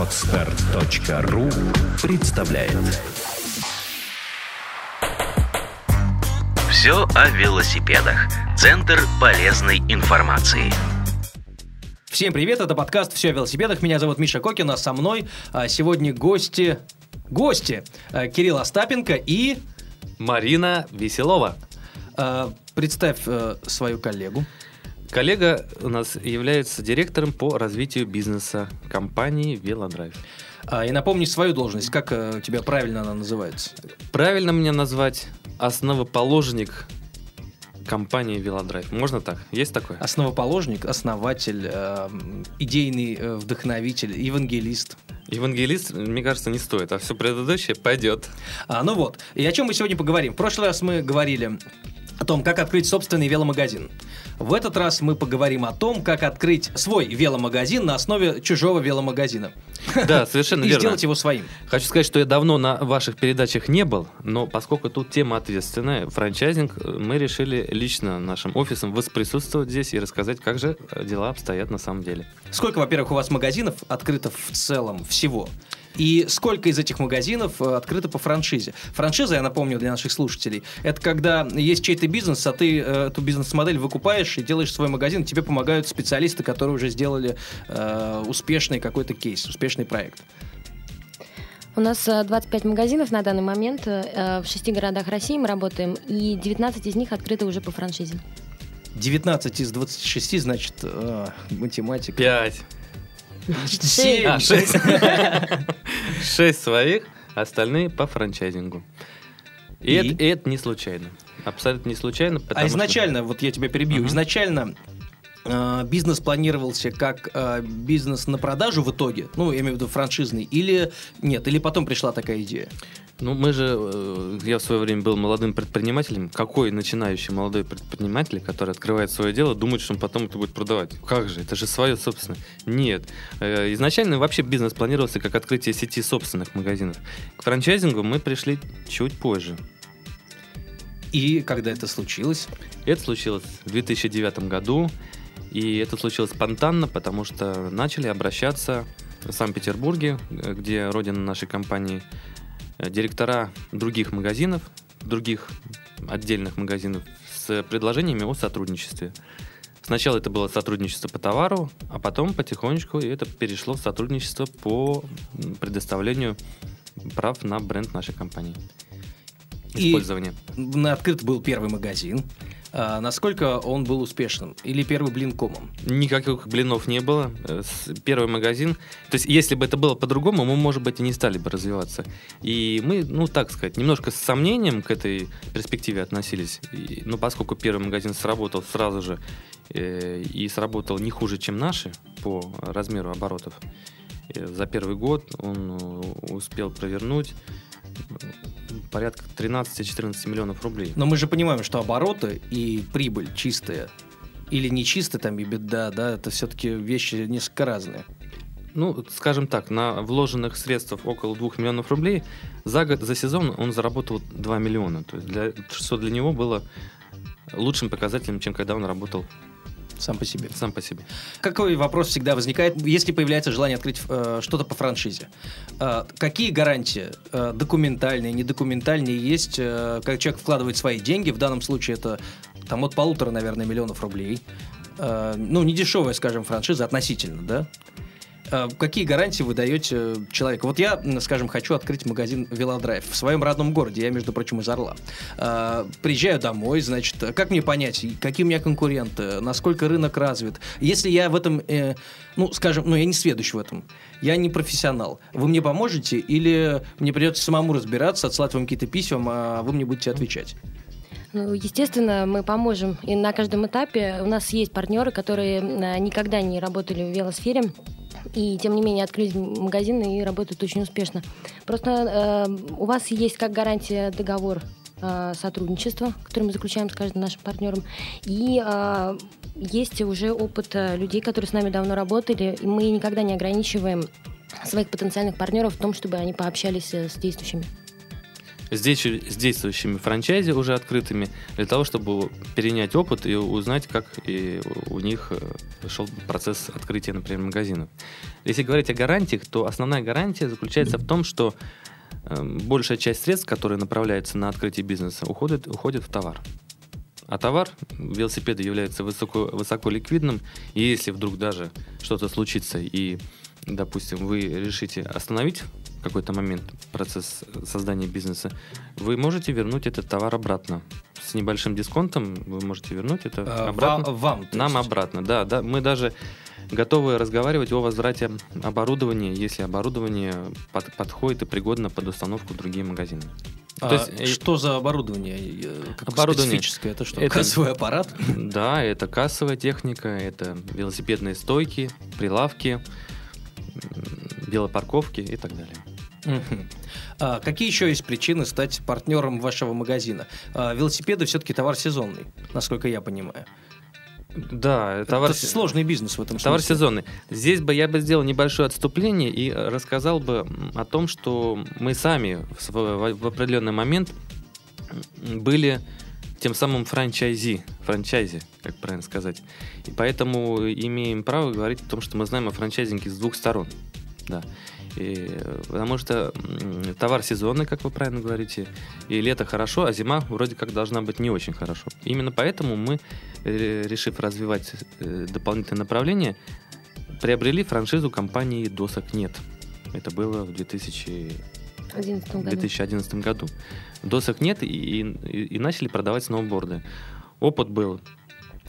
Отстар.ру представляет Все о велосипедах. Центр полезной информации. Всем привет, это подкаст «Все о велосипедах». Меня зовут Миша Кокин, а со мной а, сегодня гости... Гости! А, Кирилл Остапенко и... Марина Веселова. а, представь а, свою коллегу. Коллега у нас является директором по развитию бизнеса компании Велодрайв. А, и напомни свою должность, как у тебя правильно она называется? Правильно мне назвать основоположник компании Велодрайв. Можно так? Есть такое? Основоположник, основатель, а, идейный а, вдохновитель, евангелист. Евангелист, мне кажется, не стоит, а все предыдущее пойдет. А, ну вот, и о чем мы сегодня поговорим? В прошлый раз мы говорили о том, как открыть собственный веломагазин. В этот раз мы поговорим о том, как открыть свой веломагазин на основе чужого веломагазина. Да, совершенно И верно. сделать его своим. Хочу сказать, что я давно на ваших передачах не был, но поскольку тут тема ответственная, франчайзинг, э, мы решили лично нашим офисом восприсутствовать здесь и рассказать, как же э, дела обстоят на самом деле. Сколько, во-первых, у вас магазинов открыто в целом всего? И сколько из этих магазинов э, открыто по франшизе? Франшиза, я напомню для наших слушателей, это когда есть чей-то бизнес, а ты э, эту бизнес-модель выкупаешь и делаешь свой магазин, тебе помогают специалисты, которые уже сделали э, успешный какой-то кейс, успешный проект. У нас э, 25 магазинов на данный момент э, в шести городах России мы работаем, и 19 из них открыты уже по франшизе. 19 из 26, значит, э, математика. Пять. Семь. А, шесть. Шесть своих, остальные по франчайзингу. И, И? Это, и это не случайно. Абсолютно не случайно. А потому что- изначально, вот я тебя перебью, Мгм. изначально э, бизнес планировался как э, бизнес на продажу в итоге, ну, я имею в виду франшизный, или нет, или потом пришла такая идея? Ну, мы же, э, я в свое время был молодым предпринимателем. Какой начинающий молодой предприниматель, который открывает свое дело, думает, что он потом это будет продавать? Как же? Это же свое собственное. Нет. Э, Изначально вообще бизнес планировался как открытие сети собственных магазинов. К франчайзингу мы пришли чуть позже. И когда это случилось? Это случилось в 2009 году, и это случилось спонтанно, потому что начали обращаться в Санкт-Петербурге, э, где родина нашей компании, директора других магазинов, других отдельных магазинов с предложениями о сотрудничестве. Сначала это было сотрудничество по товару, а потом потихонечку это перешло в сотрудничество по предоставлению прав на бренд нашей компании. И- Использование. На открыт был первый магазин. А насколько он был успешным? Или первый блин комом? Никаких блинов не было. Э, Первый магазин. То есть, если бы это было по-другому, мы, может быть, и не стали бы развиваться. И мы, ну, так сказать, немножко с сомнением к этой перспективе относились. И- но поскольку первый магазин сработал сразу же э, и сработал не хуже, чем наши по размеру оборотов, э, за первый год он э, успел провернуть порядка 13-14 миллионов рублей. Но мы же понимаем, что обороты и прибыль чистая или не чистая там и беда, да, это все-таки вещи несколько разные. Ну, скажем так, на вложенных средствах около 2 миллионов рублей за год, за сезон он заработал 2 миллиона. То есть для, что для него было лучшим показателем, чем когда он работал Сам по себе. сам по себе. Какой вопрос всегда возникает, если появляется желание открыть э, что-то по франшизе? Э, какие гарантии, э, документальные, недокументальные, есть, э, как человек вкладывает свои деньги, в данном случае это там от полутора, наверное, миллионов рублей. Э, ну, не дешевая, скажем, франшиза относительно, да? Э, Какие гарантии вы даете человеку? Вот я, скажем, хочу открыть магазин Велодрайв в своем родном городе, я, между прочим, из Орла. Э, Приезжаю домой, значит, как мне понять, какие у меня конкуренты, насколько рынок развит? Если я в этом, э, ну, скажем, ну, я не сведущ в этом, я не профессионал, вы мне поможете или мне придется самому разбираться, отсылать вам какие-то письма, а вы мне будете отвечать? Ну, естественно, мы поможем. И на каждом этапе у нас есть партнеры, которые никогда не работали в велосфере. И тем не менее открылись магазины и работают очень успешно. Просто э, у вас есть как гарантия договор э, сотрудничества, который мы заключаем с каждым нашим партнером. И э, есть уже опыт э, людей, которые с нами давно работали, и мы никогда не ограничиваем своих потенциальных партнеров в том, чтобы они пообщались э, с действующими. С, с действующими франчайзи уже открытыми, для того, чтобы перенять опыт и узнать, как и у них э, шел процесс открытия, например, магазинов. Если говорить о гарантиях, то основная гарантия заключается в том, что э, большая часть средств, которые направляются на открытие бизнеса, уходит, уходит в товар. А товар велосипеда является высоко, высоко ликвидным, и если вдруг даже что-то случится и допустим, вы решите остановить какой-то момент процесс создания бизнеса, вы можете вернуть этот товар обратно. С небольшим дисконтом вы можете вернуть это А, обратно. ва- вам, то Нам есть. обратно, да, да. Мы даже готовы разговаривать о возврате оборудования, если оборудование под- подходит и пригодно под установку в другие магазины. А То есть, э, что за оборудование? э, как Оборудование. Специфическое? Это что, Это- кассовый аппарат? Да, это кассовая техника, это велосипедные стойки, прилавки, велопарковки и так далее. А какие еще есть причины стать партнером вашего магазина? А, велосипеды все-таки товар сезонный, насколько я понимаю. Да, товар, Это сложный бизнес в этом товар смысле. сезонный. Здесь бы я бы сделал небольшое отступление и э, рассказал бы о том, что мы сами в, в определенный момент были тем самым франчайзи, франчайзи, как правильно сказать. И поэтому имеем право говорить о том, что мы знаем о франчайзинге с двух сторон. Да. И, потому что товар сезонный, как вы правильно говорите, и лето хорошо, а зима вроде как должна быть не очень хорошо. Именно поэтому мы, э, решив развивать э, дополнительное направление, приобрели франшизу компании «Досок нет». Это было в 2000 В 2011 году. 2011 году. Досок нет, и, и- и начали продавать сноуборды. Опыт был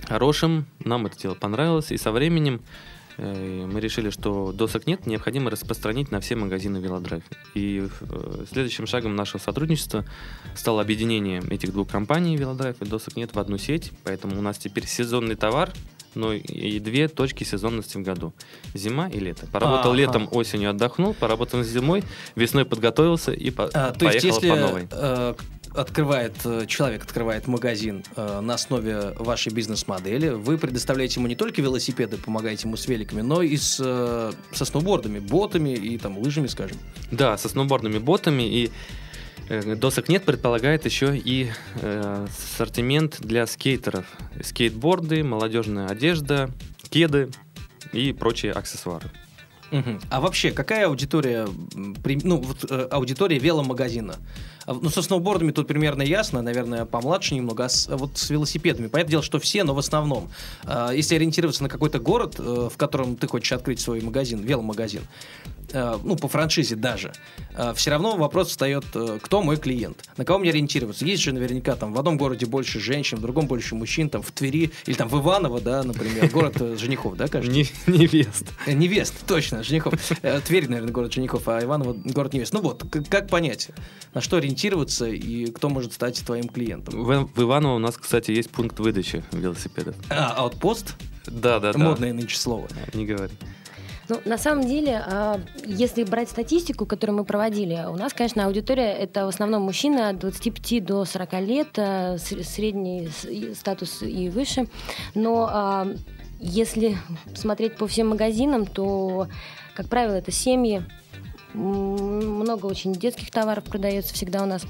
хорошим, нам это дело понравилось, и со временем мы решили, что досок нет, необходимо распространить на все магазины велодрайв. И э, следующим шагом нашего сотрудничества стало объединение этих двух компаний, велодрайв и досок нет, в одну сеть, поэтому у нас теперь сезонный товар, но и две точки сезонности в году. Зима и лето. Поработал Ага. летом, осенью отдохнул, поработал зимой, весной подготовился и по- А, то есть, поехал если по новой. э, открывает э, человек открывает магазин э, на основе вашей бизнес-модели, вы предоставляете ему не только велосипеды, помогаете ему с великами, но и с, э, со сноубордами, ботами и там лыжами, скажем. Да, со сноубордными ботами и досок нет предполагает еще и э, ассортимент для скейтеров. Скейтборды, молодежная одежда, кеды и прочие аксессуары. Мгм. А вообще, какая аудитория, ну, вот, аудитория веломагазина? А, Ну, со сноубордами тут примерно ясно, наверное, помладше немного, а с- а вот с велосипедами. Понятное дело, что все, но в основном. А, Если ориентироваться на какой-то город, э, в котором ты хочешь открыть свой магазин, веломагазин, э, ну, по франшизе даже, все равно вопрос встает, э, кто мой клиент, на кого мне ориентироваться. Есть же наверняка там в одном городе больше женщин, в другом больше мужчин, там в Твери или там в Иваново, да, например, город э, женихов, да, кажется? Не- невест. Э, Невест, точно, женихов. Э, Тверь, наверное, город женихов, а Иваново город невест. Ну вот, как понять, на что ориентироваться и кто может стать твоим клиентом? В, в Иваново у нас, кстати, есть пункт выдачи велосипедов. А, аутпост? Да, да, да. Модное нынче слово. Не говори. Ну, на самом деле, а, если брать статистику, которую мы проводили, у нас, конечно, аудитория это в основном мужчины от 25 до 40 лет, а, ср- средний статус и выше. Но а, если смотреть по всем магазинам, то, как правило, это семьи. Много очень детских товаров продается всегда у нас.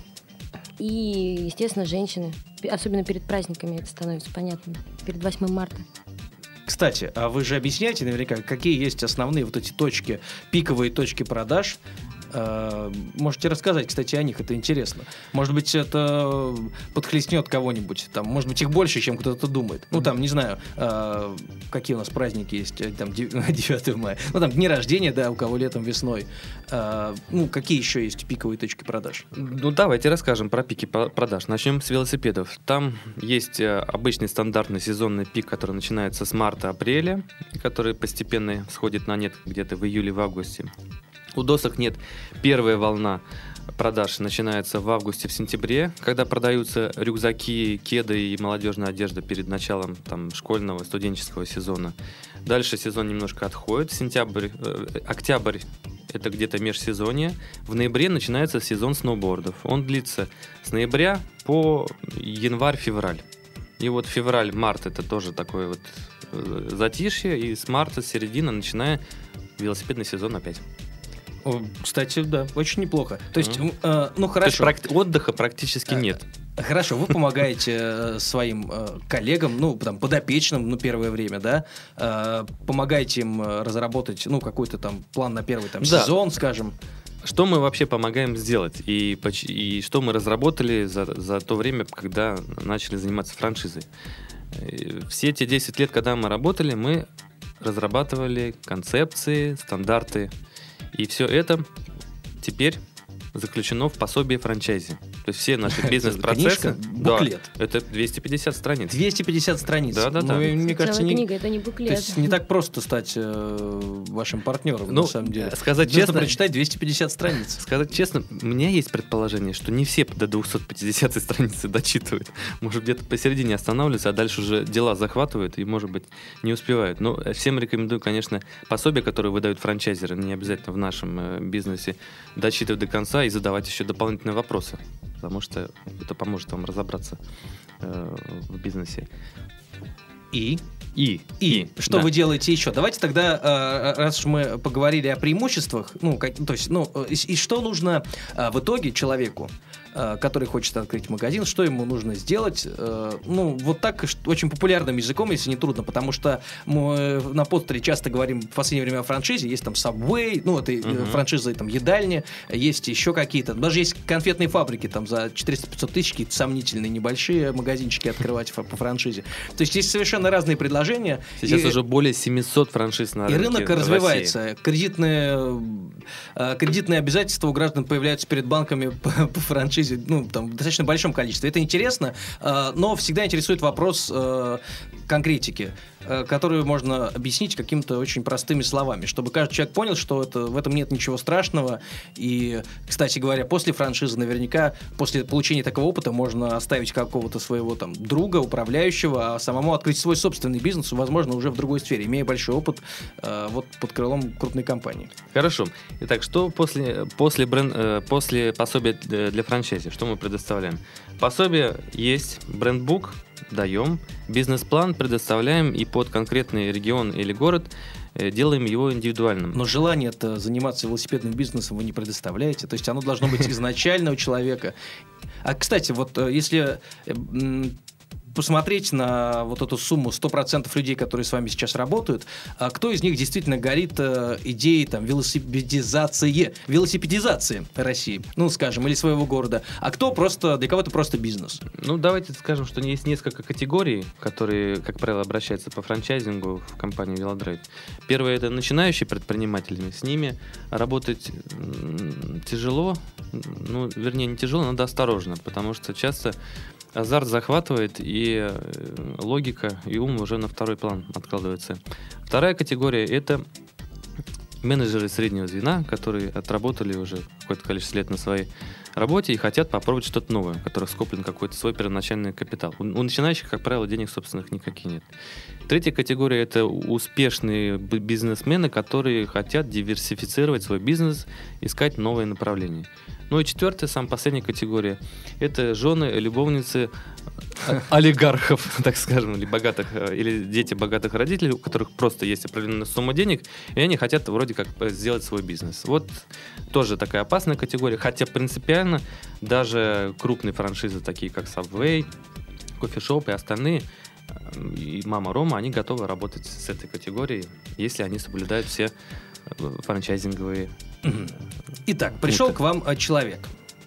И, естественно, женщины. Особенно перед праздниками это становится понятно. Перед 8 марта. Кстати, а вы же объясняете наверняка, какие есть основные вот эти точки, пиковые точки продаж? Э, Можете рассказать, кстати, о них, это интересно. Может быть, это подхлестнет кого-нибудь. Там, может быть, их больше, чем кто-то думает. Ну, там, не знаю, э, какие у нас праздники есть, э, там, дев- 9 мая. Ну, там, дни рождения, да, у кого летом, весной. Ну, какие еще есть пиковые точки продаж? Ну, давайте расскажем про пики продаж. Начнем с велосипедов. Там есть обычный стандартный сезонный пик, который начинается с марта-апреля, который постепенно сходит на нет где-то в июле, в августе. У досок нет. Первая волна продаж начинается в августе, в сентябре, когда продаются рюкзаки, кеды и молодежная одежда перед началом там, школьного, студенческого сезона. Дальше сезон немножко отходит. Сентябрь, э, октябрь это где-то межсезонье. В ноябре начинается сезон сноубордов. Он длится с ноября по январь-февраль. И вот февраль-март это тоже такое вот э, затишье, и с марта, с середины, начиная велосипедный сезон опять. Кстати, да, очень неплохо. То есть, м, э, ну То есть хорошо. практи- отдыха практически Э, нет. Хорошо, вы помогаете э, своим э, коллегам, ну, там, подопечным, ну, первое время, да, помогаете им разработать, ну, какой-то там план на первый там Да. сезон, скажем. Что мы вообще помогаем сделать? И, и что мы разработали за, за то время, когда начали заниматься франшизой? Все те 10 лет, когда мы работали, мы разрабатывали концепции, стандарты. И все это теперь заключено в пособии франчайзи. То есть все наши бизнес-процессы... Да, буклет. это 250 страниц. 250 страниц. Да-да-да. Ну, и мне кажется, не, книга, это не то буклет. есть не так просто стать э, вашим партнером, Ну, на самом деле. сказать Нужно честно- прочитать 250 страниц. Сказать честно, у меня есть предположение, что не все до 250 страницы дочитывают. Может, где-то посередине останавливаются, а дальше уже дела захватывают и, может быть, не успевают. Но всем рекомендую, конечно, пособие, которое выдают франчайзеры, не обязательно в нашем э, бизнесе, дочитывать до конца и задавать еще дополнительные вопросы, потому что это поможет вам разобраться э, в бизнесе. И? И, И, что да. вы делаете еще? Давайте тогда, э, раз уж мы поговорили о преимуществах, ну, как- то есть, ну, э, и, и что нужно э, в итоге человеку, э, который хочет открыть магазин, что ему нужно сделать? э, ну, вот так, очень популярным языком, если не трудно, потому что мы на постере часто говорим в последнее время о франшизе, есть там Subway, ну, это э, Мгм. франшиза, там, едальни, есть еще какие-то, даже есть конфетные фабрики, там, за 400-500 тысяч, какие-то сомнительные небольшие магазинчики открывать по франшизе. То есть есть совершенно разные предложения. Сейчас и, уже более 700 франшиз на и рынке рынок в России. развивается. Кредитные, э, кредитные обязательства у граждан появляются перед банками по, по франшизе, ну, там, в достаточно большом количестве. Это интересно, э, но всегда интересует вопрос э, конкретики, которую можно объяснить какими-то очень простыми словами, чтобы каждый человек понял, что это, в этом нет ничего страшного. И, кстати говоря, после франшизы наверняка, после получения такого опыта, можно оставить какого-то своего там друга, управляющего, а самому открыть свой собственный бизнес, возможно, уже в другой сфере, имея большой опыт э, вот под крылом крупной компании. Хорошо. Итак, что после, после, бренд, э, после пособия э, для франчайзи, что мы предоставляем? Пособие есть, брендбук даем, бизнес-план предоставляем и под конкретный регион или город э, делаем его индивидуальным. Но желание это заниматься велосипедным бизнесом вы не предоставляете. То есть оно должно быть изначально у человека. А, кстати, вот э, если э, посмотреть на вот эту сумму 100% людей, которые с вами сейчас работают, а кто из них действительно горит э, идеей там велосипедизации, велосипедизации России, ну, скажем, или своего города, а кто просто, для кого это просто бизнес? Ну, давайте скажем, что есть несколько категорий, которые, как правило, обращаются по франчайзингу в компанию Велодрайв. Первое – это начинающие предприниматели. С ними работать тяжело, ну, вернее, не тяжело, надо осторожно, потому что часто азарт захватывает, и э, логика и ум уже на второй план откладывается. Вторая категория – это менеджеры среднего звена, которые отработали уже какое-то количество лет на своей работе и хотят попробовать что-то новое, у которых скоплен какой-то свой первоначальный капитал. У, начинающих, как правило, денег собственных никаких нет. Третья категория – это успешные бизнесмены, которые хотят диверсифицировать свой бизнес, искать новые направления. Ну и четвертая, самая последняя категория – это жены, любовницы э, олигархов, так скажем, или богатых, э, или дети богатых родителей, у которых просто есть определенная сумма денег, и они хотят вроде как сделать свой бизнес. Вот тоже такая опасная категория, хотя принципиально даже крупные франшизы, такие как Subway, кофешоп и остальные, и Мама Рома, они готовы работать с этой категорией, если они соблюдают все э, франчайзинговые Итак, пришел Пункты. к вам э, человек.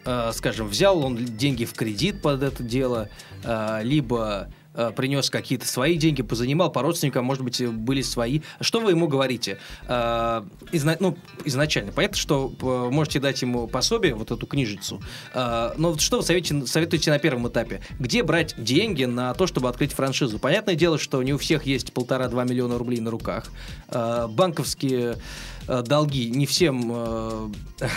Э, Скажем, взял он деньги в кредит под это дело, э, либо э, принес какие-то свои деньги, позанимал по родственникам, может быть, были свои. Что вы ему говорите? Э, изна- ну, изначально. Понятно, что э, можете дать ему пособие, вот эту книжицу. Э, но вот что вы советуете, советуете на первом этапе? Где брать деньги на то, чтобы открыть франшизу? Понятное дело, что не у всех есть полтора-два миллиона рублей на руках. Э, банковские долги не всем, э,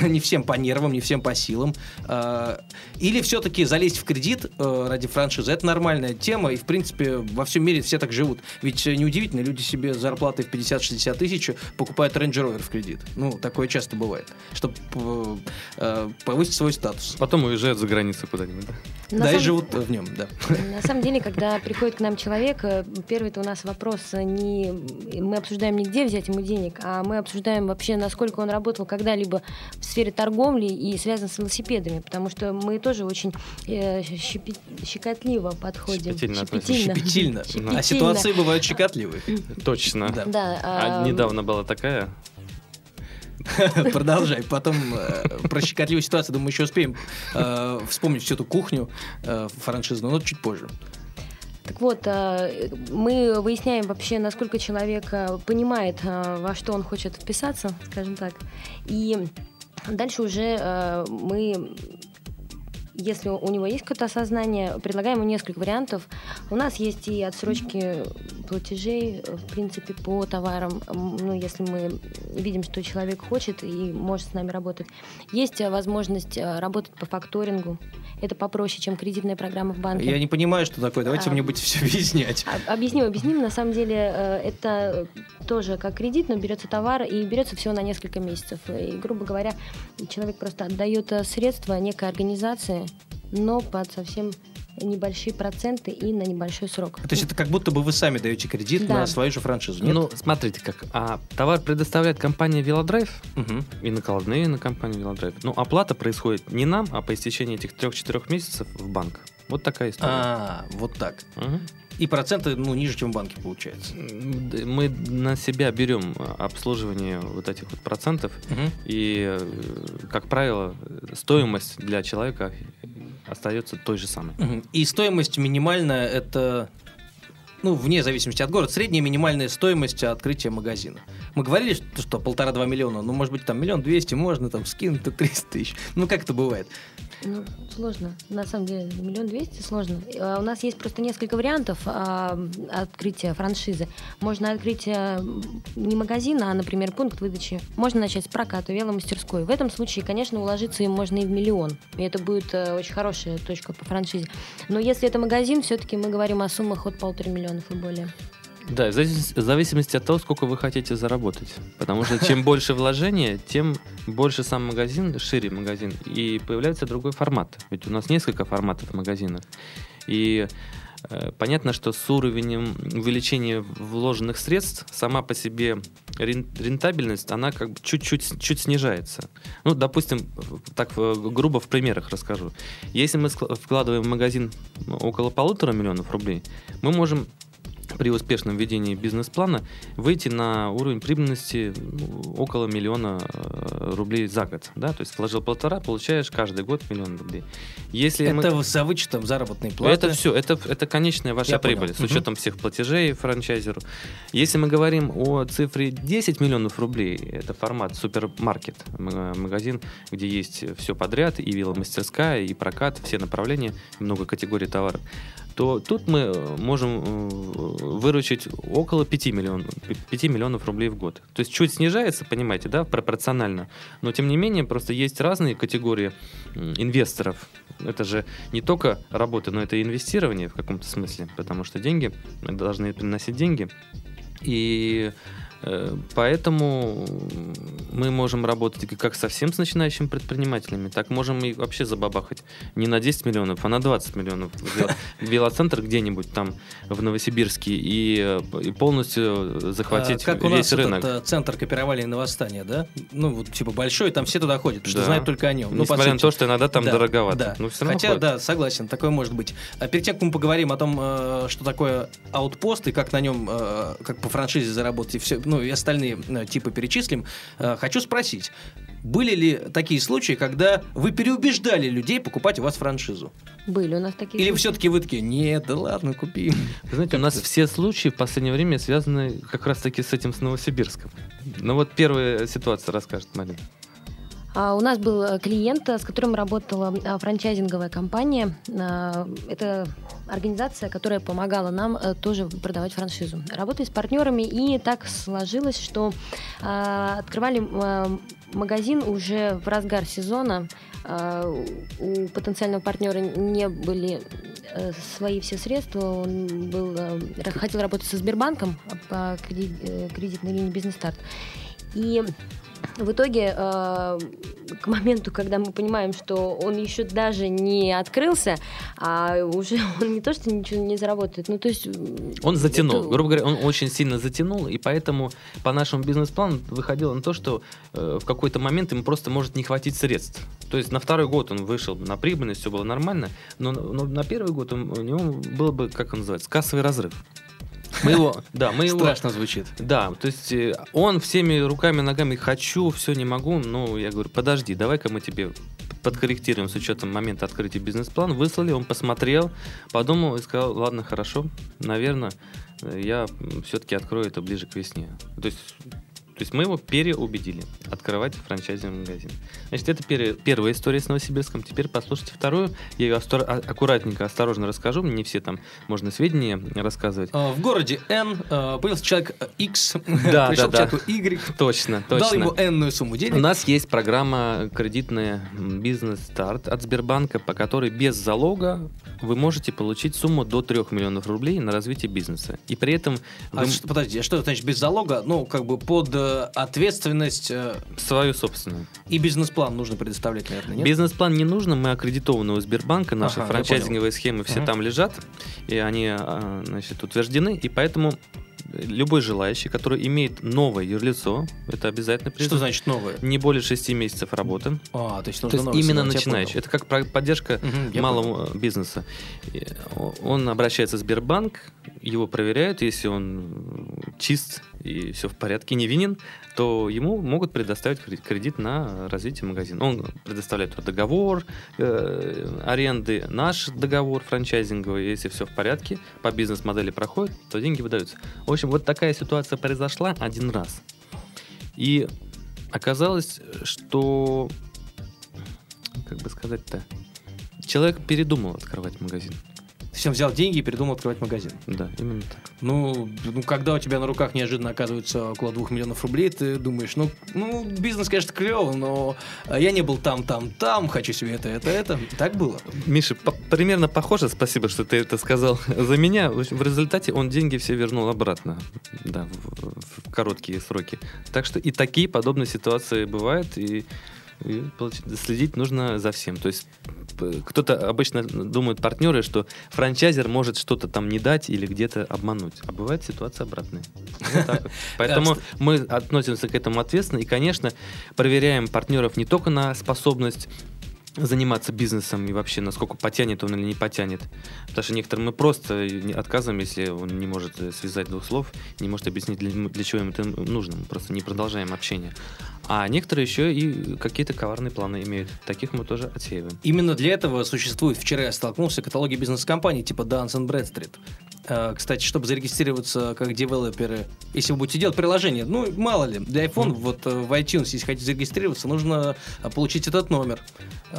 не всем по нервам, не всем по силам. Э, Или все-таки залезть в кредит э, ради франшизы. Это нормальная тема, и, в принципе, во всем мире все так живут. Ведь э, неудивительно, люди себе с зарплатой в 50-60 тысяч покупают Range Rover в кредит. Ну, такое часто бывает. Чтобы повысить свой статус. Потом уезжают за границу куда-нибудь. да? На да, и живут в нем, да. На самом деле, когда приходит к нам человек, э, первый это у нас вопрос э, не мы обсуждаем не где взять ему денег, а мы обсуждаем выясняем вообще, насколько он работал когда-либо в сфере торговли и связан с велосипедами, потому что мы тоже очень э, щепи- щекотливо подходим. Щепетильно относимся. Щепетильно. Щепетильно. А ситуации бывают щекотливые. Точно. Да. Да, А а, недавно была такая. Продолжай. Потом э, про щекотливую ситуацию, думаю, еще успеем э, вспомнить всю эту кухню э, франшизную, но чуть позже. Так вот, э, мы выясняем вообще, насколько человек э, понимает, э, во что он хочет вписаться, скажем так. И дальше уже мы, если у него есть какое-то осознание, предлагаем ему несколько вариантов. У нас есть и отсрочки платежей, в принципе, по товарам, ну, если мы видим, что человек хочет и может с нами работать. Есть э, возможность э, работать по факторингу. Это попроще, чем кредитная программа в банке. Я не понимаю, что такое. Давайте А. мне будете все объяснять. Об- Объясним, объясним. На самом деле э, это тоже как кредит, но берется товар и берется всего на несколько месяцев. И, грубо говоря, человек просто отдает средства некой организации, но под совсем небольшие проценты и на небольшой срок. То есть это как будто бы вы сами даете кредит Да. на свою же франшизу, нет? Ну, смотрите как. А товар предоставляет компания Велодрайв Мгм. и накладные на компанию Велодрайв. Ну, оплата происходит не нам, а по истечении этих трех-четырех месяцев в банк. Вот такая история. А, вот так. Мгм. И проценты, ну, ниже, чем в банке получается. Мы на себя берем обслуживание вот этих вот процентов, Мгм. и, э, как правило, стоимость для человека остается той же самой. Мгм. И стоимость минимальная это, ну, вне зависимости от города, средняя минимальная стоимость открытия магазина. Мы говорили, что, что полтора-два миллиона, ну, может быть, там миллион двести можно там скинуть, то 300 тысяч. Ну, как это бывает? Ну, сложно. На самом деле, миллион двести сложно. Э, У нас есть просто несколько вариантов а, открытия франшизы. Можно открыть э, не магазин, а, например, пункт выдачи. Можно начать с проката веломастерской. В этом случае, конечно, уложиться им можно и в миллион. И это будет э, очень хорошая точка по франшизе. Но если это магазин, все-таки мы говорим о суммах от полутора миллионов и более. Да, в завис- в зависимости от того, сколько вы хотите заработать. Потому что чем больше вложения, тем больше сам магазин, шире магазин, и появляется другой формат. Ведь у нас несколько форматов магазинов. И э, понятно, что с уровнем увеличения вложенных средств сама по себе рен- рентабельность, она как бы чуть-чуть чуть снижается. Ну, допустим, так э, грубо в примерах расскажу. Если мы вкладываем в магазин около полутора миллионов рублей, мы можем при успешном ведении бизнес-плана выйти на уровень прибыльности ну, около миллиона э, рублей за год. Да? То есть вложил полтора, получаешь каждый год миллион рублей. Если мы- Это за вычетом заработной платы. это все, это, это конечная ваша Я понял. прибыль с Мгм. учетом всех платежей франчайзеру. Если мы говорим о цифре 10 миллионов рублей, это формат супермаркет, м- магазин, где есть все подряд, и веломастерская, и прокат, все направления, много категорий товаров, то тут мы можем э, выручить около 5 миллионов, 5 миллионов рублей в год. То есть чуть снижается, понимаете, да, пропорционально, но тем не менее просто есть разные категории инвесторов. Это же не только работа, но это и инвестирование в каком-то смысле, потому что деньги должны приносить деньги. И э, поэтому мы можем работать как совсем с начинающими предпринимателями, так можем и вообще забабахать не на 10 миллионов, а на 20 миллионов велоцентр где-нибудь там в Новосибирске и, э, и полностью захватить А, как у весь нас рынок. этот э, центр копирования и восстания, да? Ну, вот типа большой, там все туда ходят, потому что Да. знают только о нем. Ну, по Несмотря на то, что иногда там Да, дороговато. Да. Ну, всё равно Хотя, ходят. да, согласен, такое может быть. А перед тем, как мы поговорим о том, э, что такое аутпост и как на нем, э, как по франшизе заработать, и все, ну и остальные э, типы перечислим, э, хочу спросить, были ли такие случаи, когда вы переубеждали людей покупать у вас франшизу? Были у нас такие Или случаи. все-таки вы такие, нет, да ладно, купи. Вы знаете, у нас все случаи в последнее время связаны как раз-таки с этим, с Новосибирском. Ну вот первая ситуация расскажет Марина. А, У нас был э, клиент, э, с которым работала а, франчайзинговая компания. А, Это организация, которая помогала нам э, тоже продавать франшизу. Работали с партнерами, и так сложилось, что а, открывали магазин уже в разгар сезона. У потенциального партнера не были э, свои все средства. Он был, э, хотел работать со Сбербанком по креди- э, кредитной линии «Бизнес-старт». И в итоге, э, к моменту, когда мы понимаем, что он еще даже не открылся, а уже он не то, что ничего не заработает, ну то есть... Он затянул, это- грубо говоря, он очень сильно затянул, и поэтому по нашему бизнес-плану выходило на то, что э, в какой-то момент ему просто может не хватить средств. То есть на второй год он вышел на прибыльность, все было нормально, но, но на первый год он- у него было бы, как он называется, кассовый разрыв. Мы его, да, мы его, Страшно звучит. да, то есть э, он всеми руками, ногами хочу, все не могу. Ну, я говорю, подожди, давай-ка мы тебе подкорректируем с учетом момента открытия бизнес-план. Выслали, он посмотрел, подумал и сказал, ладно, хорошо, наверное, я все-таки открою это ближе к весне. То есть, то есть мы его переубедили открывать франчайзинговый магазин. Значит, это пере- первая история с Новосибирском. Теперь послушайте вторую. Я ее остор- а- аккуратненько, осторожно расскажу. Не все там можно сведения рассказывать. Э, В городе N э, появился человек э, X, Да, пришел да, к человеку Y, Точно, дал точно. ему энную сумму У денег. нас есть программа кредитная бизнес-старт от Сбербанка, по которой без залога вы можете получить сумму до 3 миллионов рублей на развитие бизнеса. И при этом А вы что, подожди, а что значит без залога? Ну, как бы под э, ответственность э, свою собственную. и бизнес-план нужно предоставлять, наверное, нет? Бизнес-план не нужно, мы аккредитованы у Сбербанка, наши Ага, франчайзинговые схемы все Мгм. там лежат, и они а, значит, утверждены, и поэтому любой желающий, который имеет новое юрлицо, это обязательно Что призыв, значит новое? не более 6 месяцев работы, А, то есть то есть именно начинающий. понял. Это как поддержка я малого э, бизнеса. Он обращается в Сбербанк, его проверяют, если он э, чист и все в порядке, невинен, то ему могут предоставить кре- кредит на развитие магазина. Он предоставляет договор э, аренды, наш договор франчайзинговый, если все в порядке, по бизнес-модели проходит, то деньги выдаются. В общем, вот такая ситуация произошла один раз. И оказалось, что, как бы сказать-то, человек передумал открывать магазин. Он взял деньги и передумал открывать магазин. Да, именно так. Ну, ну, когда у тебя на руках неожиданно оказывается около двух миллионов рублей, ты думаешь, ну, ну бизнес, конечно, клево, но я не был там, там, там, хочу себе это, это, это. Так было. Миша, по- примерно похоже, спасибо, что ты это сказал за меня. В результате он деньги все вернул обратно, да, в, в- короткие сроки. Так что и такие подобные ситуации бывают, и, и следить нужно за всем. То есть кто-то обычно думают партнеры, что франчайзер может что-то там не дать или где-то обмануть, а бывает ситуация обратная. Поэтому мы относимся к этому ответственно. И, конечно, проверяем партнеров не только на способность заниматься бизнесом и вообще насколько потянет он или не потянет. Потому что некоторым мы просто отказываем, если он не может э, связать двух слов, не может объяснить, для, для чего им это нужно. Мы просто не продолжаем общение. А некоторые еще и какие-то коварные планы имеют. Таких мы тоже отсеиваем. Именно для этого существует, вчера я столкнулся, каталоги бизнес-компаний типа Dance and Bradstreet. Э, Кстати, чтобы зарегистрироваться как девелоперы, если вы будете делать приложение, ну, мало ли, для iPhone, вот э, в iTunes, если хотите зарегистрироваться, нужно получить этот номер.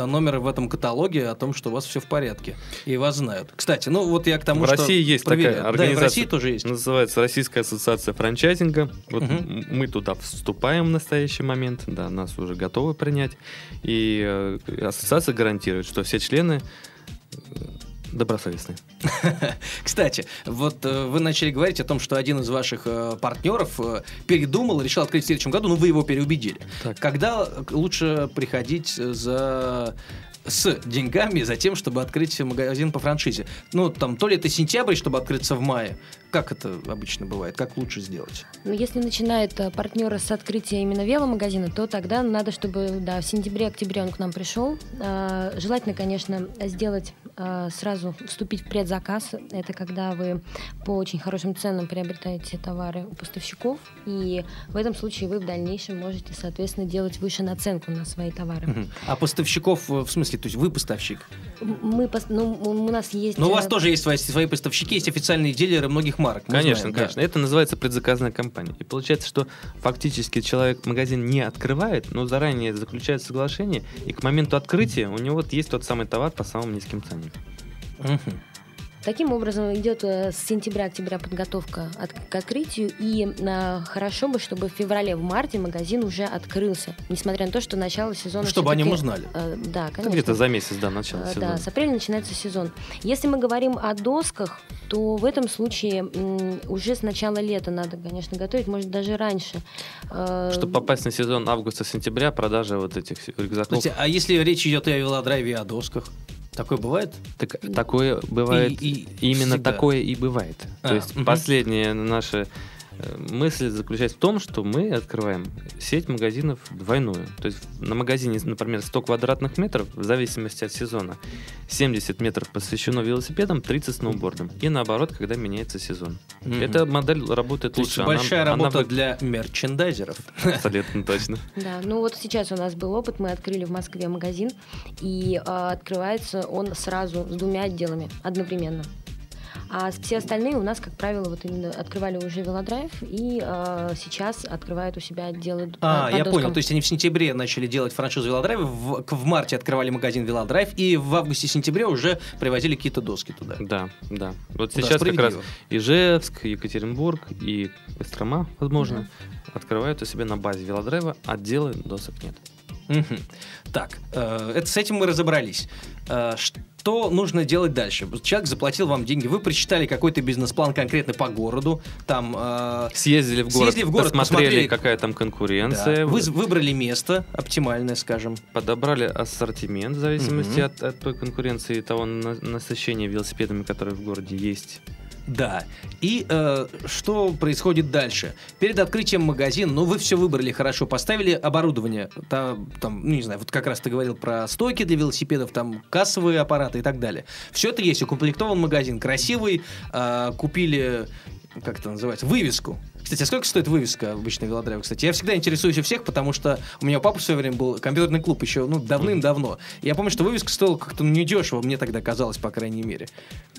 Номер в этом каталоге о том, что у вас все в порядке. И вас знают. Кстати, ну вот я к тому, в что... России есть проверяю. такая Да, организация. в России тоже есть. Называется Российская ассоциация франчайзинга. Вот м- мы туда вступаем в настоящий момент. Да, нас уже готовы принять. И э, ассоциация гарантирует, что все члены э, добросовестные. Кстати, вот э, вы начали говорить о том, что один из ваших э, партнеров э, передумал и решил открыть в следующем году, но вы его переубедили. Так. Когда лучше приходить за с деньгами за тем, чтобы открыть магазин по франшизе. Ну, там, то ли это сентябрь, чтобы открыться в мае. Как это обычно бывает? Как лучше сделать? Ну, если начинает э, партнеры с открытия именно веломагазина, то тогда надо, чтобы да, в сентябре-октябре он к нам пришел. А, Желательно, конечно, сделать а, сразу вступить в предзаказ. Это когда вы по очень хорошим ценам приобретаете товары у поставщиков, и в этом случае вы в дальнейшем можете, соответственно, делать выше наценку на свои товары. А поставщиков, э, в смысле, то есть вы поставщик? Мы, ну, у нас есть... Но у вас э, тоже есть свои, свои поставщики, есть официальные дилеры многих марок. Конечно, знаем, да. конечно. Это называется предзаказная компания. И получается, что фактически человек магазин не открывает, но заранее заключает соглашение, и к моменту открытия у него вот есть тот самый товар по самым низким ценам. Мгм. Таким образом идет э, с сентября-октября подготовка от, к открытию, и э, хорошо бы, чтобы в феврале, в марте магазин уже открылся, несмотря на то, что начало сезона... Чтобы о нем всё-таки, узнали. э, да, Это конечно. Где-то за месяц до начала Э, сезона. Да, с апреля начинается сезон. Если мы говорим о досках, то в этом случае м, уже с начала лета надо, конечно, готовить, может даже раньше. Э, Чтобы попасть на сезон августа-сентября, продажа вот этих рюкзаков. Слушайте, а если речь идет и о велодрайве, и о досках? Такое бывает? Так, такое бывает, И- и именно всегда. такое и бывает. А, То есть мгм. последняя наша э, мысль заключается в том, что мы открываем сеть магазинов двойную. То есть на магазине, например, 100 квадратных метров, в зависимости от сезона, 70 метров посвящено велосипедам, 30 сноубордам. И наоборот, когда меняется сезон. Мгм. Эта модель работает То есть лучше. Она- большая она работа будет для мерчендайзеров. абсолютно точно. Да, ну вот сейчас у нас был опыт, мы открыли в Москве магазин, и э, открывается он сразу с двумя отделами одновременно. А все остальные у нас, как правило, вот именно открывали уже велодрайв, и э, сейчас открывают у себя отделы А, по я доскам. понял. То есть они в сентябре начали делать франшизу велодрайва, в, в марте открывали магазин велодрайв, и в августе-сентябре уже привозили какие-то доски туда. Да, да. Вот Да, сейчас как раз. Ижевск, Екатеринбург и Кострома, возможно, открывают у себя на базе велодрайва отделы досок нет. Мгм. Так, э, это с этим мы разобрались. Э, Что нужно делать дальше? Человек заплатил вам деньги, вы прочитали какой-то бизнес-план конкретно по городу, там э, Съездили в город, Съездили в город, посмотрели, посмотрели, какая там да, конкуренция, вы вы выбрали место оптимальное, скажем. подобрали ассортимент в зависимости Мгм. от, от той конкуренции и того на- насыщения велосипедами, которые в городе есть. Да. И э, что происходит дальше? Перед открытием магазина, ну, вы все выбрали хорошо, поставили оборудование. Там, там, ну, не знаю, вот как раз ты говорил про стойки для велосипедов, там кассовые аппараты и так далее. Все это есть, укомплектован магазин, красивый, э, купили, как это называется, вывеску. Кстати, а сколько стоит вывеска обычной велодрайва? Кстати, я всегда интересуюсь у всех, потому что у меня у папы в свое время был компьютерный клуб еще, ну, давным-давно. Я помню, что вывеска стоила как-то ну, недешево, мне тогда казалось, по крайней мере.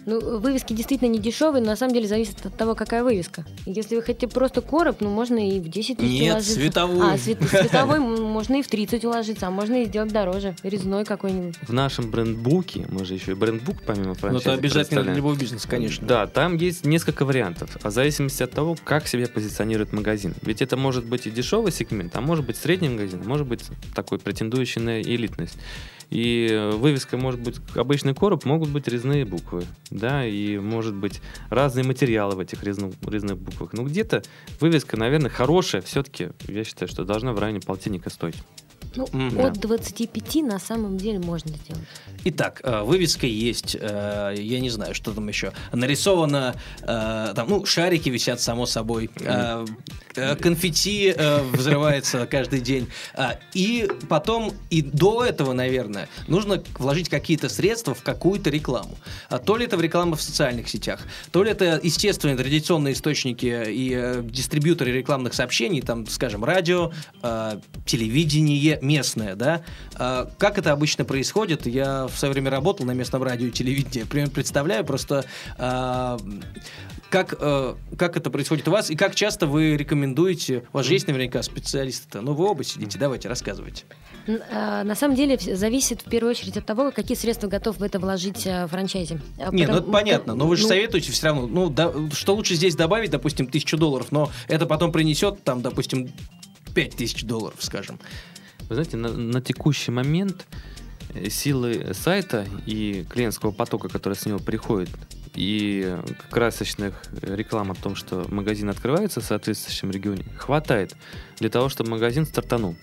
Ну, вывески действительно не дешевые, но на самом деле зависит от того, какая вывеска. Если вы хотите просто короб, ну, можно и в 10 тысяч Нет, уложиться. световую. А, свет- световой можно и в 30 уложиться, а можно и сделать дороже. Резной какой-нибудь. В нашем брендбуке, мы же еще и брендбук помимо Ну, франшизы это обязательно для любого бизнеса, конечно. Да, там есть несколько вариантов, а в зависимости от того, как себя позиционирует магазин. Ведь это может быть и дешевый сегмент, а может быть средний магазин, а может быть такой претендующий на элитность. И вывеска может быть обычный короб, могут быть резные буквы, да, и может быть разные материалы в этих резных, резных буквах. Ну, где-то вывеска, наверное, хорошая, все-таки, я считаю, что должна в районе полтинника стоить. Ну, Мгм. от 25 на самом деле можно сделать. Итак, э, вывеска есть, э, я не знаю, что там еще. Нарисовано, э, там, ну, шарики висят, само собой. Конфетти взрывается каждый день. И потом, и до этого, наверное, нужно вложить какие-то средства в какую-то рекламу. А То ли это в рекламу в социальных сетях, то ли это естественные традиционные источники и дистрибьюторы рекламных сообщений, там, скажем, радио, э, телевидение местное, да. А Как это обычно происходит? Я в свое время работал на местном радио и телевидении. Примерно представляю просто, а, как, э, как это происходит у вас и как часто вы рекомендуете. У вас же есть наверняка специалисты-то. Ну, вы оба сидите, давайте, рассказывайте. А, На самом деле зависит в первую очередь от того, какие средства готов в это вложить а, франчайзи. А, Не, ну потому- это понятно, но вы же ну, советуете все равно, ну, да, что лучше здесь добавить, допустим, тысячу долларов, но это потом принесет, там, допустим, пять тысяч долларов, скажем. Вы знаете, на, на текущий момент э, силы сайта и клиентского потока, который с него приходит, и красочных реклам о том, что магазин открывается в соответствующем регионе, хватает для того, чтобы магазин стартанул.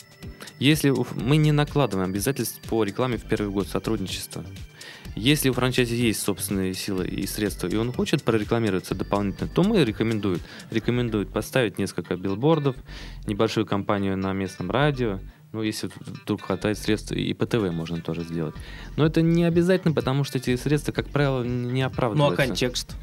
Если мы не накладываем обязательств по рекламе в первый год сотрудничества, если у франчайзи есть собственные силы и средства, и он хочет прорекламироваться дополнительно, то мы рекомендуют, рекомендуют поставить несколько билбордов, небольшую кампанию на местном радио, ну, если вдруг хватает средств, и по ТВ можно тоже сделать. Но это не обязательно, потому что эти средства, как правило, не Ну, а оправдываются. контекст?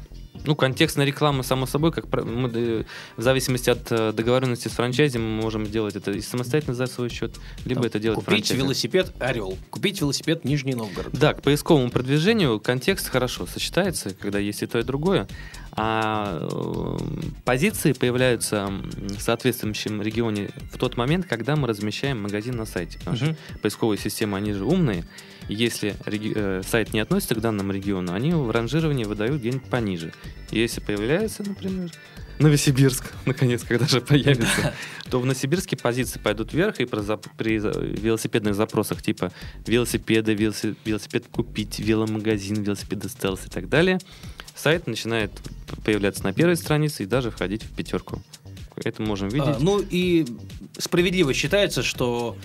Ну, контекстная реклама, само собой, как мы, в зависимости от э, договоренности с франчайзи, мы можем делать это и самостоятельно за свой счет, либо Там, это делать Купить франчайзи. велосипед «Орел», купить велосипед «Нижний Новгород». Да, к поисковому продвижению контекст хорошо сочетается, когда есть и то, и другое. А э, позиции появляются в соответствующем регионе в тот момент, когда мы размещаем магазин на сайте. Потому что Мгм. поисковые системы, они же умные. Если реги- э, сайт не относится к данному региону, они в ранжировании выдают где-нибудь пониже. Если появляется, например, Новосибирск, наконец, когда же появится, то в Новосибирске позиции пойдут вверх, и при, велосипедных запросах типа велосипеды, велоси- велосипед купить, веломагазин, велосипеды стелс и так далее, сайт начинает появляться на первой странице и даже входить в пятерку. Это можем видеть. А, ну и справедливо считается, что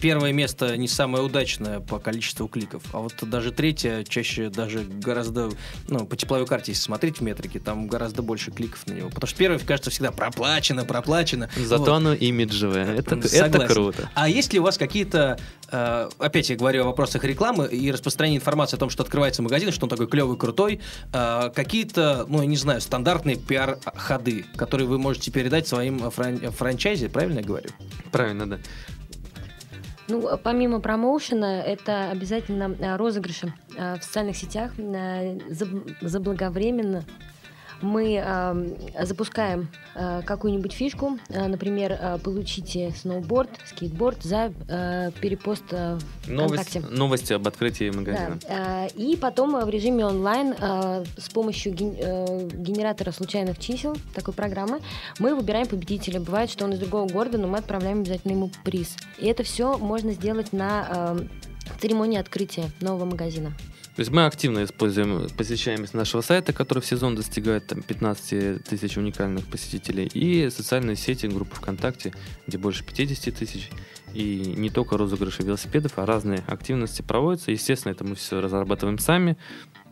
первое место не самое удачное по количеству кликов, а вот даже третье чаще даже гораздо, ну, по тепловой карте, если смотреть в метрике, там гораздо больше кликов на него. Потому что первое, кажется, всегда проплачено, проплачено. Зато Вот. оно имиджевое. Это, это круто. А есть ли у вас какие-то, э, опять я говорю о вопросах рекламы и распространения информации о том, что открывается магазин, что он такой клевый, крутой, э, какие-то, ну, я не знаю, стандартные пиар-ходы, которые вы можете передать своим э, фран- франчайзе, правильно я говорю? Правильно, да. Ну, помимо промоушена, это обязательно а, розыгрыши а, в социальных сетях. Заб- Заблаговременно мы а, запускаем а, какую-нибудь фишку, а, например, а, получите сноуборд, скейтборд за а, перепост в Новость, ВКонтакте. новости об открытии Да, магазина. а, и потом а, в режиме онлайн а, с помощью ген- э, генератора случайных чисел, такой программы, мы выбираем победителя. Бывает, что он из другого города, но мы отправляем обязательно ему приз. И это все можно сделать на а, церемонии открытия нового магазина. То есть мы активно используем посещаемость нашего сайта, который в сезон достигает там, 15 тысяч уникальных посетителей, и социальные сети, группы ВКонтакте, где больше 50 тысяч. И не только розыгрыши велосипедов, а разные активности проводятся. Естественно, это мы все разрабатываем сами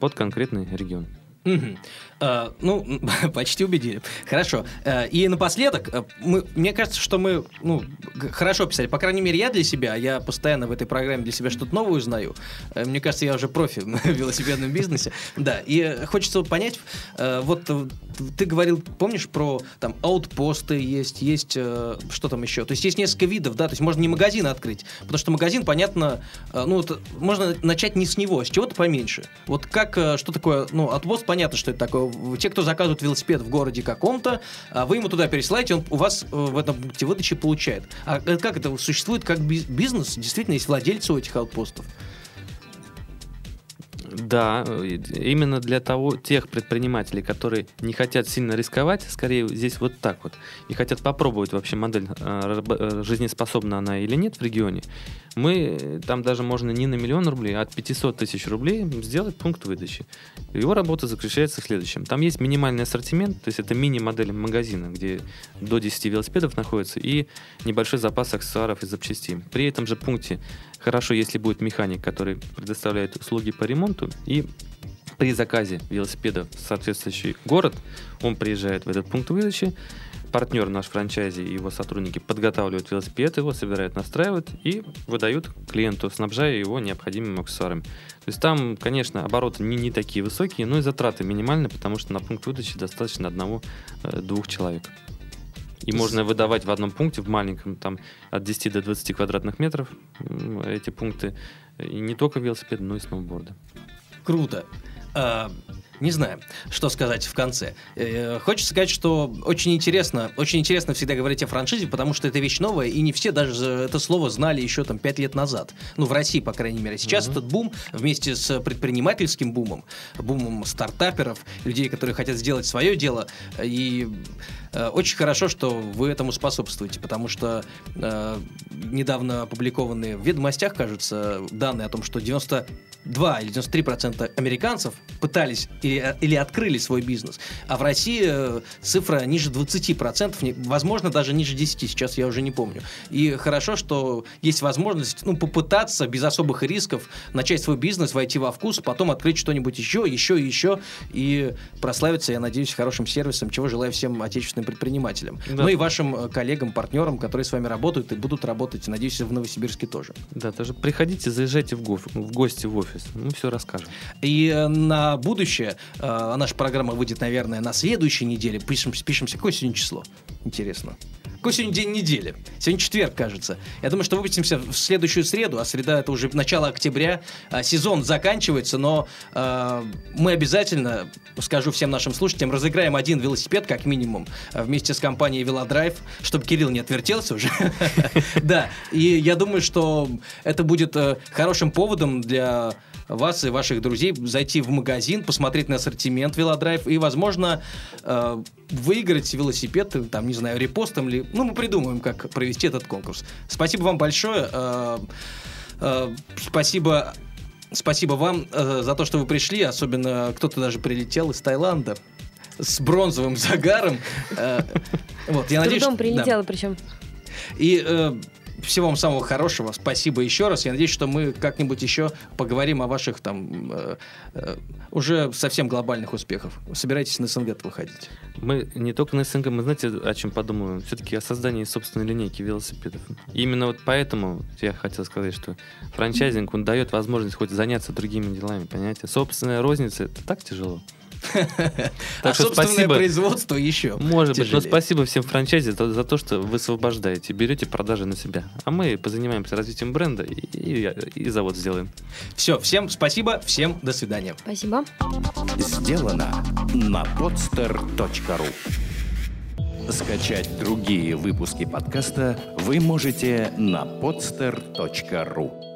под конкретный регион. Мгм. А, ну, почти убедили. Хорошо. А, и напоследок, а, мы, мне кажется, что мы ну, хорошо писали. По крайней мере, я для себя, я постоянно в этой программе для себя что-то новое узнаю. А, Мне кажется, я уже профи в велосипедном бизнесе. Да, и э, хочется понять, э, вот э, ты говорил, помнишь, про там аутпосты есть, есть, э, что там еще? То есть есть несколько видов, да, то есть можно не магазин открыть, потому что магазин, понятно, э, ну, вот, можно начать не с него, с чего-то поменьше. Вот как, э, что такое, ну, аутпост, понятно, что это такое. Те, кто заказывает велосипед в городе каком-то, а вы ему туда пересылаете, он у вас э, в этом пункте выдачи получает. А э, как это существует как би- бизнес? Действительно, есть владельцы у этих аутпостов. Да, именно для того, тех предпринимателей, которые не хотят сильно рисковать, скорее здесь вот так вот, и хотят попробовать вообще модель, э, э, жизнеспособна она или нет в регионе, мы, э, там даже можно не на миллион рублей, а от 500 тысяч рублей сделать пункт выдачи. Его работа заключается в следующем. Там есть минимальный ассортимент, то есть это мини-модель магазина, где до 10 велосипедов находится, и небольшой запас аксессуаров и запчастей. При этом же пункте хорошо, если будет механик, который предоставляет услуги по ремонту, и при заказе велосипеда в соответствующий город, он приезжает в этот пункт выдачи, партнер наш франчайзи и его сотрудники подготавливают велосипед, его собирают, настраивают и выдают клиенту, снабжая его необходимыми аксессуарами. То есть там, конечно, обороты не, не такие высокие, но и затраты минимальны, потому что на пункт выдачи достаточно одного-двух человек. И можно выдавать в одном пункте, в маленьком, там, от 10 до 20 квадратных метров, эти пункты. И не только велосипеды, но и сноуборды. Круто. А, не знаю, что сказать в конце. Э, Хочется сказать, что очень интересно, очень интересно всегда говорить о франшизе, потому что это вещь новая, и не все даже это слово знали еще там пять лет назад. Ну, в России, по крайней мере. Сейчас этот бум вместе с предпринимательским бумом, бумом стартаперов, людей, которые хотят сделать свое дело, и э, очень хорошо, что вы этому способствуете, потому что э, недавно опубликованные в ведомостях, кажется, данные о том, что 92 или 93 процента американцев пытались или, или открыли свой бизнес, а в России э, цифра ниже 20 процентов, возможно, даже ниже 10, сейчас я уже не помню. И хорошо, что есть возможность ну, попытаться без особых рисков начать свой бизнес, войти во вкус, потом открыть что-нибудь еще, еще и еще, и прославиться, я надеюсь, хорошим сервисом, чего желаю всем отечественным предпринимателям. Да. Ну и вашим э, коллегам, партнерам, которые с вами работают и будут работать, надеюсь, в Новосибирске тоже. Да, тоже приходите, заезжайте в, гоф- в гости в офис, мы все расскажем. И э, на будущее, э, наша программа выйдет, наверное, на следующей неделе. Пишем, пишемся, какое сегодня число? Интересно. Какой сегодня день недели? Сегодня четверг, кажется. Я думаю, что выпустимся в следующую среду, а среда это уже начало октября. А, сезон заканчивается, но э, мы обязательно, скажу всем нашим слушателям, разыграем один велосипед, как минимум, вместе с компанией Велодрайв, чтобы Кирилл не отвертелся уже. Да, и я думаю, что это будет э, хорошим поводом для вас и ваших друзей зайти в магазин, посмотреть на ассортимент Велодрайв и, возможно, э, выиграть велосипед, там, не знаю, репостом или... Ну, мы придумаем, как провести этот конкурс. Спасибо вам большое. Э, э, спасибо Спасибо вам э, за то, что вы пришли, особенно кто-то даже прилетел из Таиланда с бронзовым загаром. Э, вот, я надеюсь, Трудом прилетела да. причем. И э, всего вам самого хорошего. Спасибо еще раз. Я надеюсь, что мы как-нибудь еще поговорим о ваших там э, э, уже совсем глобальных успехах. Собирайтесь на СНГ выходить. Мы не только на СНГ, мы знаете, о чем подумаем? Все-таки о создании собственной линейки велосипедов. Именно вот поэтому я хотел сказать, что франчайзинг, он дает возможность хоть заняться другими делами, понимаете? Собственная розница, это так тяжело. А собственное производство еще Может быть, но спасибо всем франчайзе за то, что вы освобождаете, берете продажи на себя. А мы позанимаемся развитием бренда и завод сделаем. Все, всем спасибо, всем до свидания. Спасибо. Сделано на podster.ru Скачать другие выпуски подкаста вы можете на podster.ru